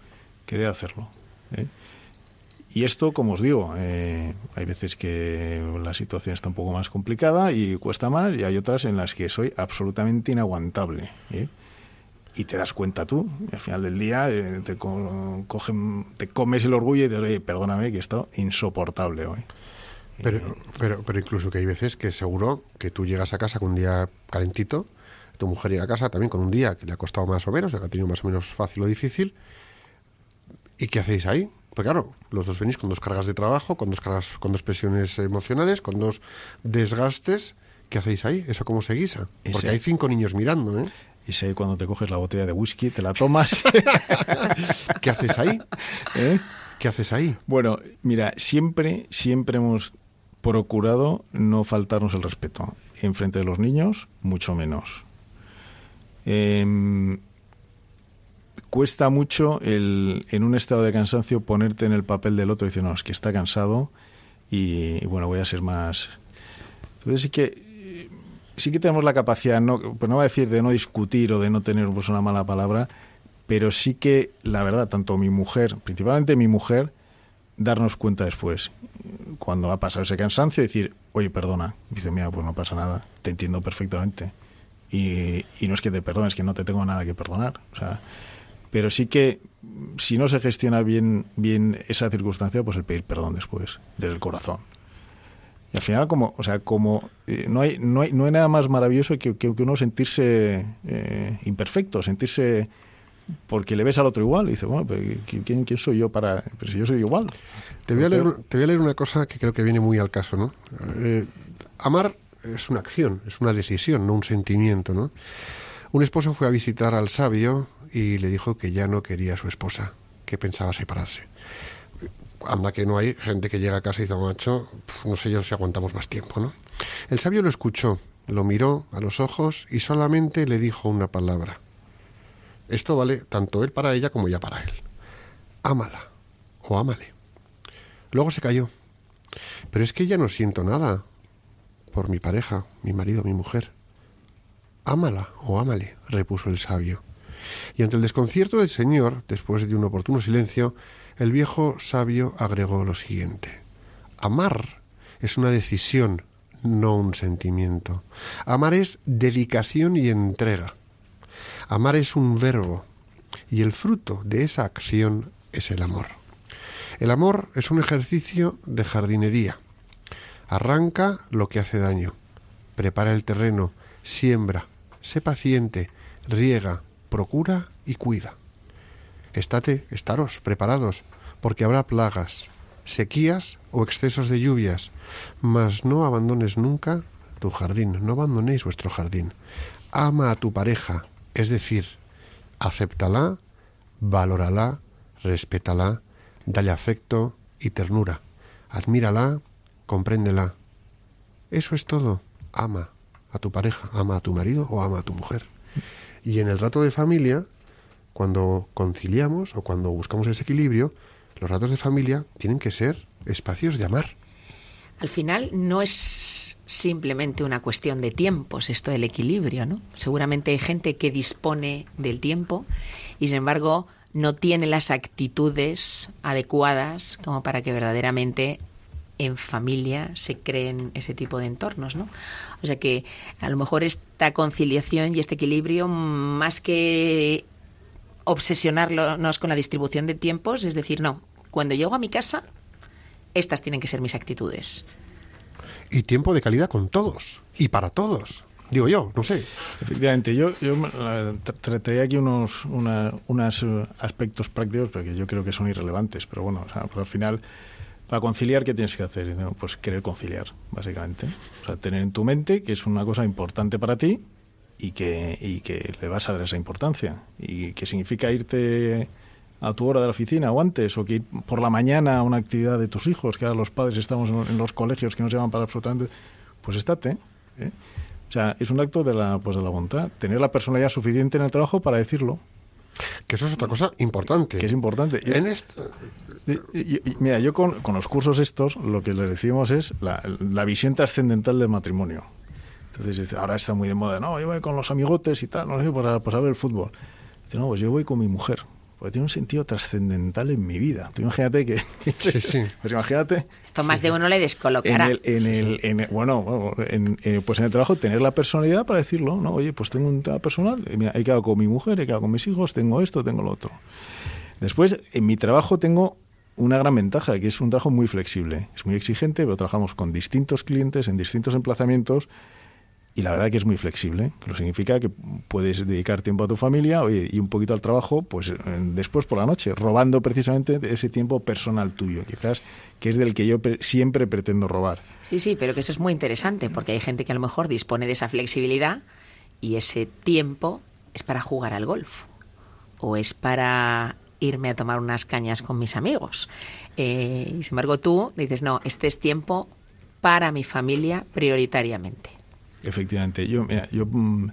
querer hacerlo. ¿eh? Y esto, como os digo, eh, hay veces que la situación está un poco más complicada y cuesta más, y hay otras en las que soy absolutamente inaguantable. ¿eh? Y te das cuenta tú, al final del día te, cogen, te comes el orgullo y te dices, perdóname que esto insoportable hoy. Pero, pero, pero incluso que hay veces que seguro que tú llegas a casa con un día calentito, tu mujer llega a casa también con un día que le ha costado más o menos, que ha tenido más o menos fácil o difícil. ¿Y qué hacéis ahí? Pues claro, los dos venís con dos cargas de trabajo, con dos cargas, con dos presiones emocionales, con dos desgastes. ¿Qué hacéis ahí? ¿Eso cómo se guisa? Porque hay cinco niños mirando, ¿eh? Y sé cuando te coges la botella de whisky, te la tomas. ¿Qué haces ahí? ¿Eh? ¿Qué haces ahí? Bueno, mira, siempre, siempre hemos procurado no faltarnos el respeto. En frente de los niños, mucho menos. Em, cuesta mucho el, en un estado de cansancio ponerte en el papel del otro y decir, no, es que está cansado y, bueno, voy a ser más... Entonces sí que, sí que tenemos la capacidad, no, pues no voy a decir de no discutir o de no tener pues, una mala palabra, pero sí que, la verdad, tanto mi mujer, principalmente mi mujer, darnos cuenta después cuando ha pasado ese cansancio, decir, oye, perdona. Dice, mira, pues no pasa nada, te entiendo perfectamente. Y, y no es que te perdones, que no te tengo nada que perdonar. O sea, pero sí que si no se gestiona bien, bien esa circunstancia, pues el pedir perdón después, desde el corazón. Y al final, como, o sea, como eh, no, hay, no, hay, no hay nada más maravilloso que, que, que uno sentirse eh, imperfecto, sentirse porque le ves al otro igual y dices, bueno, pero ¿quién, quién soy yo para...? Pero si yo soy igual. Te voy, a leer, te voy a leer una cosa que creo que viene muy al caso, ¿no? Eh, amar es una acción, es una decisión, no un sentimiento, ¿no? Un esposo fue a visitar al sabio y le dijo que ya no quería a su esposa, que pensaba separarse. Anda que no hay gente que llega a casa y dice, macho, no sé yo si aguantamos más tiempo, ¿no? El sabio lo escuchó, lo miró a los ojos y solamente le dijo una palabra. Esto vale tanto él para ella como ella para él. Ámala o ámale. Luego se cayó. Pero es que ya no siento nada por mi pareja, mi marido, mi mujer. Ámala o ámale, repuso el sabio. Y ante el desconcierto del señor, después de un oportuno silencio, el viejo sabio agregó lo siguiente. Amar es una decisión, no un sentimiento. Amar es dedicación y entrega. Amar es un verbo y el fruto de esa acción es el amor. El amor es un ejercicio de jardinería. Arranca lo que hace daño, prepara el terreno, siembra, sé paciente, riega, procura y cuida. Estate, estaros preparados, porque habrá plagas, sequías o excesos de lluvias, mas no abandones nunca tu jardín, no abandonéis vuestro jardín. Ama a tu pareja, es decir, acéptala, valórala, respétala, dale afecto y ternura, admírala, compréndela. Eso es todo. Ama a tu pareja, ama a tu marido o ama a tu mujer. Y en el rato de familia, cuando conciliamos o cuando buscamos ese equilibrio, los ratos de familia tienen que ser espacios de amar. Al final no es simplemente una cuestión de tiempos esto del equilibrio, ¿no? Seguramente hay gente que dispone del tiempo y sin embargo no tiene las actitudes adecuadas como para que verdaderamente en familia se creen ese tipo de entornos, ¿no? O sea que a lo mejor esta conciliación y este equilibrio, más que obsesionarnos con la distribución de tiempos, es decir, no, cuando llego a mi casa, estas tienen que ser mis actitudes. Y tiempo de calidad con todos y para todos. Digo yo, no sé. Efectivamente, yo, yo trataré aquí unos una, unos aspectos prácticos porque yo creo que son irrelevantes, pero bueno, o sea, al final para conciliar, ¿qué tienes que hacer? Pues querer conciliar, básicamente. O sea, tener en tu mente que es una cosa importante para ti y que, y que le vas a dar esa importancia. Y que significa irte a tu hora de la oficina o antes, o que ir por la mañana a una actividad de tus hijos, que ahora los padres estamos en los colegios que no se llaman para absolutamente, pues estate. ¿eh? O sea, es un acto de la, pues de la voluntad. Tener la personalidad suficiente en el trabajo para decirlo. Que eso es otra cosa importante. Que es importante. En esto, Mira, yo con, con, los cursos estos lo que les decimos es la, la visión trascendental del matrimonio. Entonces, ahora está muy de moda, no, yo voy con los amigotes y tal, no sé, para, para ver el fútbol. Dice, no, pues yo voy con mi mujer, porque tiene un sentido trascendental en mi vida. Tú imagínate que... Sí, sí. Pues imagínate... Esto más de uno le descolocará. En el, en el, en el bueno, en, en, pues en el trabajo tener la personalidad para decirlo, ¿no? Oye, pues tengo un tema personal, mira, he quedado con mi mujer, he quedado con mis hijos, tengo esto, tengo lo otro. Después, en mi trabajo tengo una gran ventaja, que es un trabajo muy flexible. Es muy exigente, pero trabajamos con distintos clientes en distintos emplazamientos y la verdad que es muy flexible, lo significa que puedes dedicar tiempo a tu familia y un poquito al trabajo, pues después por la noche, robando precisamente ese tiempo personal tuyo, quizás que es del que yo siempre pretendo robar. Sí, sí, pero que eso es muy interesante, porque hay gente que a lo mejor dispone de esa flexibilidad y ese tiempo es para jugar al golf o es para irme a tomar unas cañas con mis amigos. Eh, y sin embargo tú dices, no, este es tiempo para mi familia prioritariamente. Efectivamente. Yo, mira, yo mm,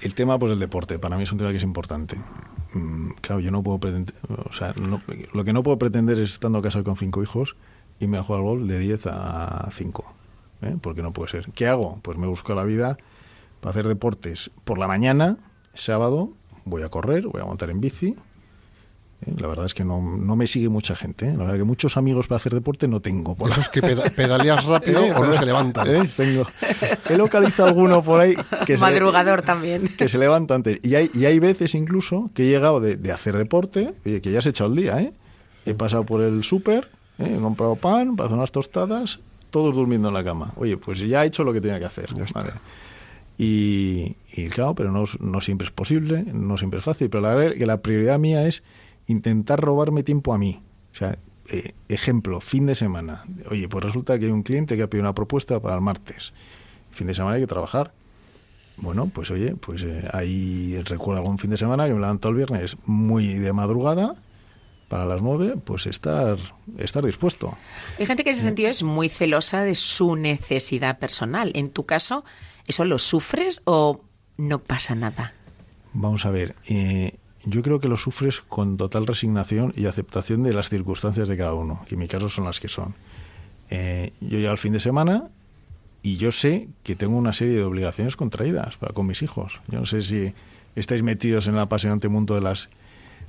el tema pues el deporte para mí es un tema que es importante. Mm, claro, yo no puedo pretender, o sea, no, lo que no puedo pretender es estando casado con cinco hijos y me jugar al gol de 10 a 5, ¿eh? porque no puede ser. ¿Qué hago? Pues me busco la vida para hacer deportes por la mañana, sábado, voy a correr, voy a montar en bici. La verdad es que no, no me sigue mucha gente. ¿eh? La verdad que muchos amigos para hacer deporte no tengo. Por Esos que peda- pedaleas rápido o no se levantan. ¿Eh? Tengo. He localizado alguno por ahí que se, Madrugador también. que se levanta antes. Y hay, y hay veces incluso que he llegado de, de hacer deporte, oye, que ya se ha echado el día, ¿eh? He pasado por el súper, ¿eh? he comprado pan, para hacer unas tostadas, todos durmiendo en la cama. Oye, pues ya he hecho lo que tenía que hacer. ¿vale? Y, y claro, pero no, no siempre es posible, no siempre es fácil. Pero la verdad es que la prioridad mía es intentar robarme tiempo a mí. O sea, eh, ejemplo, fin de semana. Oye, pues resulta que hay un cliente que ha pedido una propuesta para el martes. Fin de semana hay que trabajar. Bueno, pues oye, pues eh, ahí recuerdo algún fin de semana que me levanto el viernes muy de madrugada para las nueve, pues estar, estar dispuesto. Hay gente que en ese sentido es muy celosa de su necesidad personal. En tu caso, ¿eso lo sufres o no pasa nada? Vamos a ver, eh, yo creo que lo sufres con total resignación y aceptación de las circunstancias de cada uno, que en mi caso son las que son. Eh, yo llego al fin de semana y yo sé que tengo una serie de obligaciones contraídas para con mis hijos. Yo no sé si estáis metidos en el apasionante mundo de las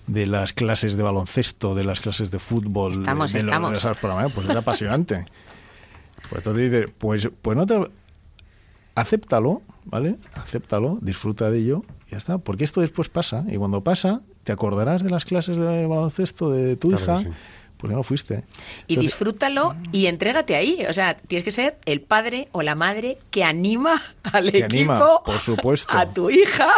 de las clases de baloncesto, de las clases de fútbol, Estamos, de, de lo- estamos. de esas programas, pues es apasionante. Pues entonces dices, pues, pues no te acéptalo, ¿vale? Acéptalo, disfruta de ello y ya está. Porque esto después pasa. Y cuando pasa, te acordarás de las clases de baloncesto de tu Claro hija, que sí. porque no fuiste. Y disfrútalo y entrégate ahí. O sea, tienes que ser el padre o la madre que anima al Que equipo, anima, por supuesto. a tu hija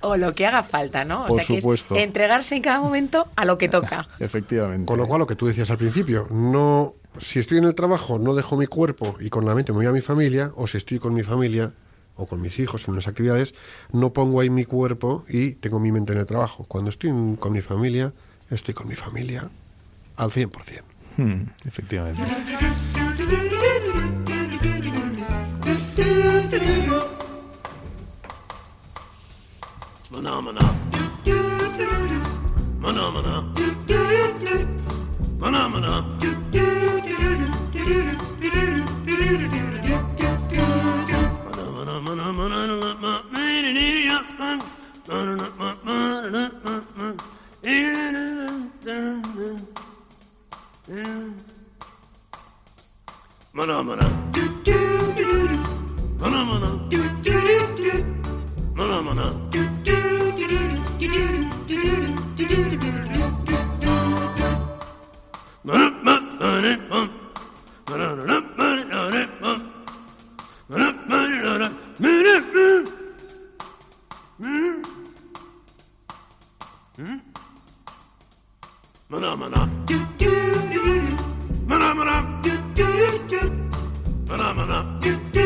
o lo que haga falta, ¿no? O Por sea, que supuesto. es entregarse en cada momento a lo que toca. Efectivamente. Con lo cual, lo que tú decías al principio, no, si estoy en el trabajo, no dejo mi cuerpo y con la mente me voy a mi familia, o si estoy con mi familia o con mis hijos en unas actividades, no pongo ahí mi cuerpo y tengo mi mente en el trabajo. Cuando estoy con mi familia, estoy con mi familia al 100%. Hmm, efectivamente. Mana mana. Mana mana. Mana mana. Mm-hmm. Hmm? Mana mana. Do do do do. Do do do do. Do do.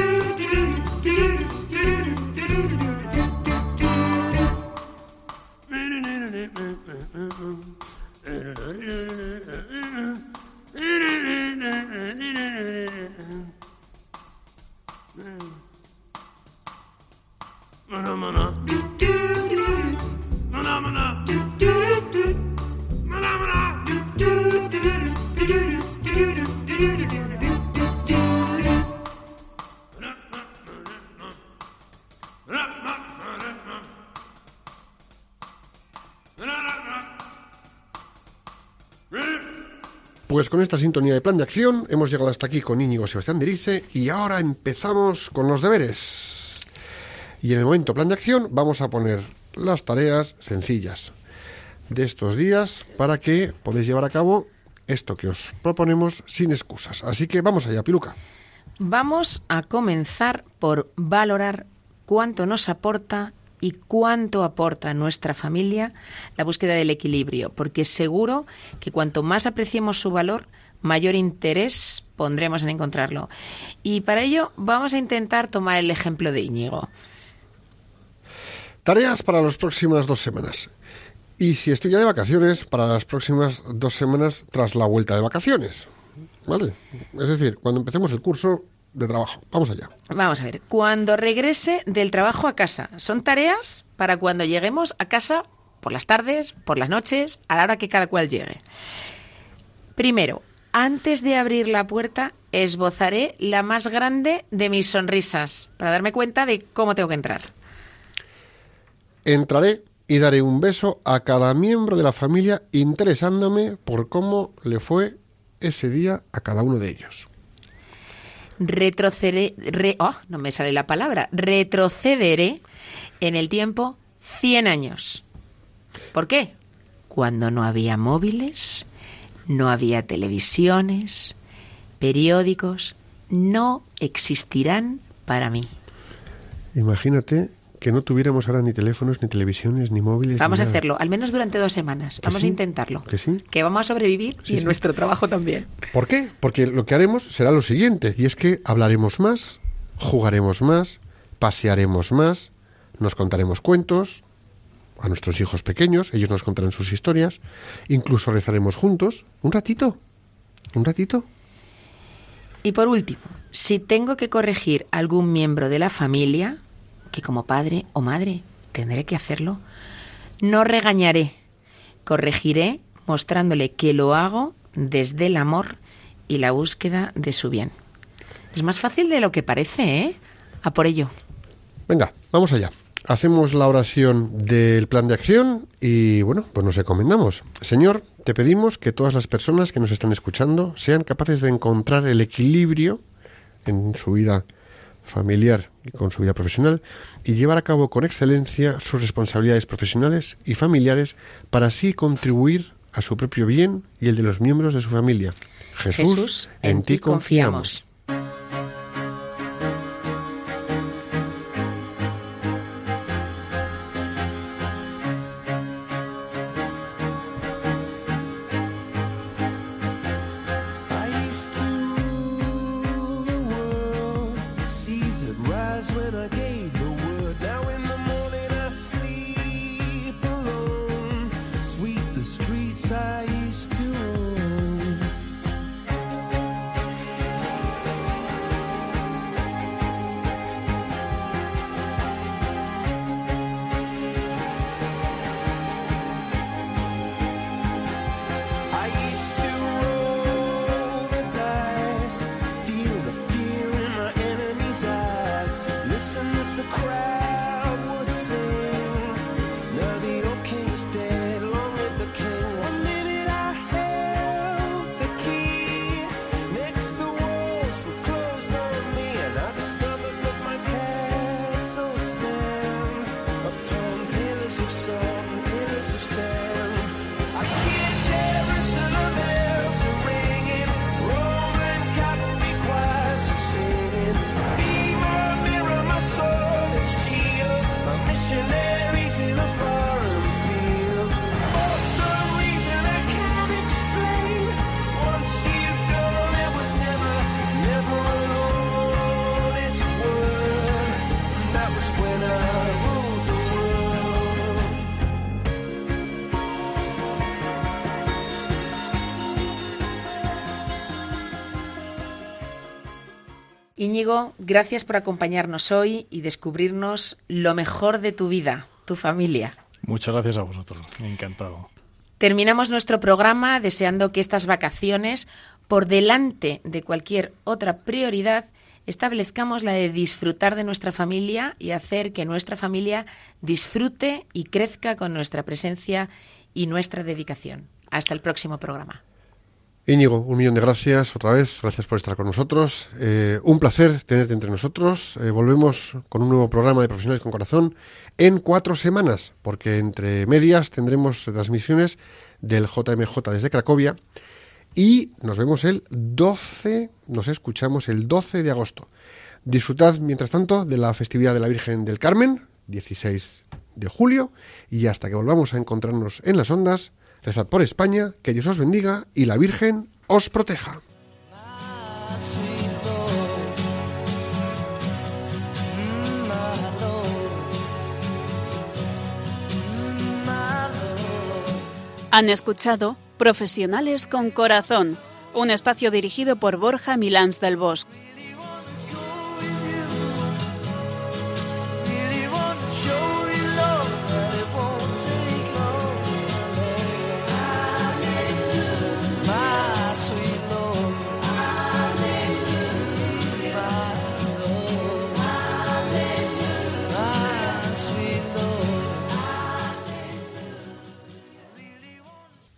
Con esta sintonía de plan de acción hemos llegado hasta aquí con Íñigo Sebastián Derice y ahora empezamos con los deberes. Y en el momento plan de acción vamos a poner las tareas sencillas de estos días para que podáis llevar a cabo esto que os proponemos sin excusas. Así que vamos allá, Piluca. Vamos a comenzar por valorar cuánto nos aporta y cuánto aporta nuestra familia la búsqueda del equilibrio, porque seguro que cuanto más apreciemos su valor, mayor interés pondremos en encontrarlo. Y para ello vamos a intentar tomar el ejemplo de Íñigo. Tareas para las próximas dos semanas. Y si estoy ya de vacaciones, para las próximas dos semanas tras la vuelta de vacaciones. ¿Vale? Es decir, cuando empecemos el curso de trabajo. Vamos allá. Vamos a ver, cuando regrese del trabajo a casa, son tareas para cuando lleguemos a casa por las tardes, por las noches, a la hora que cada cual llegue. Primero, antes de abrir la puerta, esbozaré la más grande de mis sonrisas para darme cuenta de cómo tengo que entrar. Entraré y daré un beso a cada miembro de la familia interesándome por cómo le fue ese día a cada uno de ellos. Retrocederé, re- oh, no me sale la palabra, retrocederé en el tiempo 100 años. ¿Por qué? Cuando no había móviles, no había televisiones, periódicos, no existirán para mí. Imagínate que no tuviéramos ahora ni teléfonos, ni televisiones, ni móviles. Vamos ni a nada. hacerlo, al menos durante dos semanas. ¿Que Vamos sí? a intentarlo. ¿Que sí? Que vamos a sobrevivir Sí, y en nuestro trabajo también. ¿Por qué? Porque lo que haremos será lo siguiente, y es que hablaremos más, jugaremos más, pasearemos más, nos contaremos cuentos a nuestros hijos pequeños, ellos nos contarán sus historias, incluso rezaremos juntos, un ratito, un ratito. Y por último, si tengo que corregir a algún miembro de la familia, que como padre o madre tendré que hacerlo, no regañaré, corregiré mostrándole que lo hago desde el amor y la búsqueda de su bien. Es más fácil de lo que parece, ¿eh? A por ello. Venga, vamos allá. Hacemos la oración del plan de acción y bueno, pues nos encomendamos. Señor, te pedimos que todas las personas que nos están escuchando sean capaces de encontrar el equilibrio en su vida familiar y con su vida profesional y llevar a cabo con excelencia sus responsabilidades profesionales y familiares para así contribuir a su propio bien y el de los miembros de su familia. Jesús, en, ti confiamos. Íñigo, gracias por acompañarnos hoy y descubrirnos lo mejor de tu vida, tu familia. Muchas gracias a vosotros. Encantado. Terminamos nuestro programa deseando que estas vacaciones, por delante de cualquier otra prioridad, establezcamos la de disfrutar de nuestra familia y hacer que nuestra familia disfrute y crezca con nuestra presencia y nuestra dedicación. Hasta el próximo programa. Íñigo, un millón de gracias otra vez. Gracias por estar con nosotros. Eh, un placer tenerte entre nosotros. Eh, volvemos con un nuevo programa de Profesionales con Corazón en cuatro semanas, porque entre medias tendremos transmisiones del JMJ desde Cracovia y nos vemos el 12, nos escuchamos el 12 de agosto. Disfrutad, mientras tanto, de la festividad de la Virgen del Carmen, 16 de julio, y hasta que volvamos a encontrarnos en las ondas, rezad por España, que Dios os bendiga y la Virgen os proteja. Han escuchado Profesionales con Corazón, un espacio dirigido por Borja Milans del Bosque.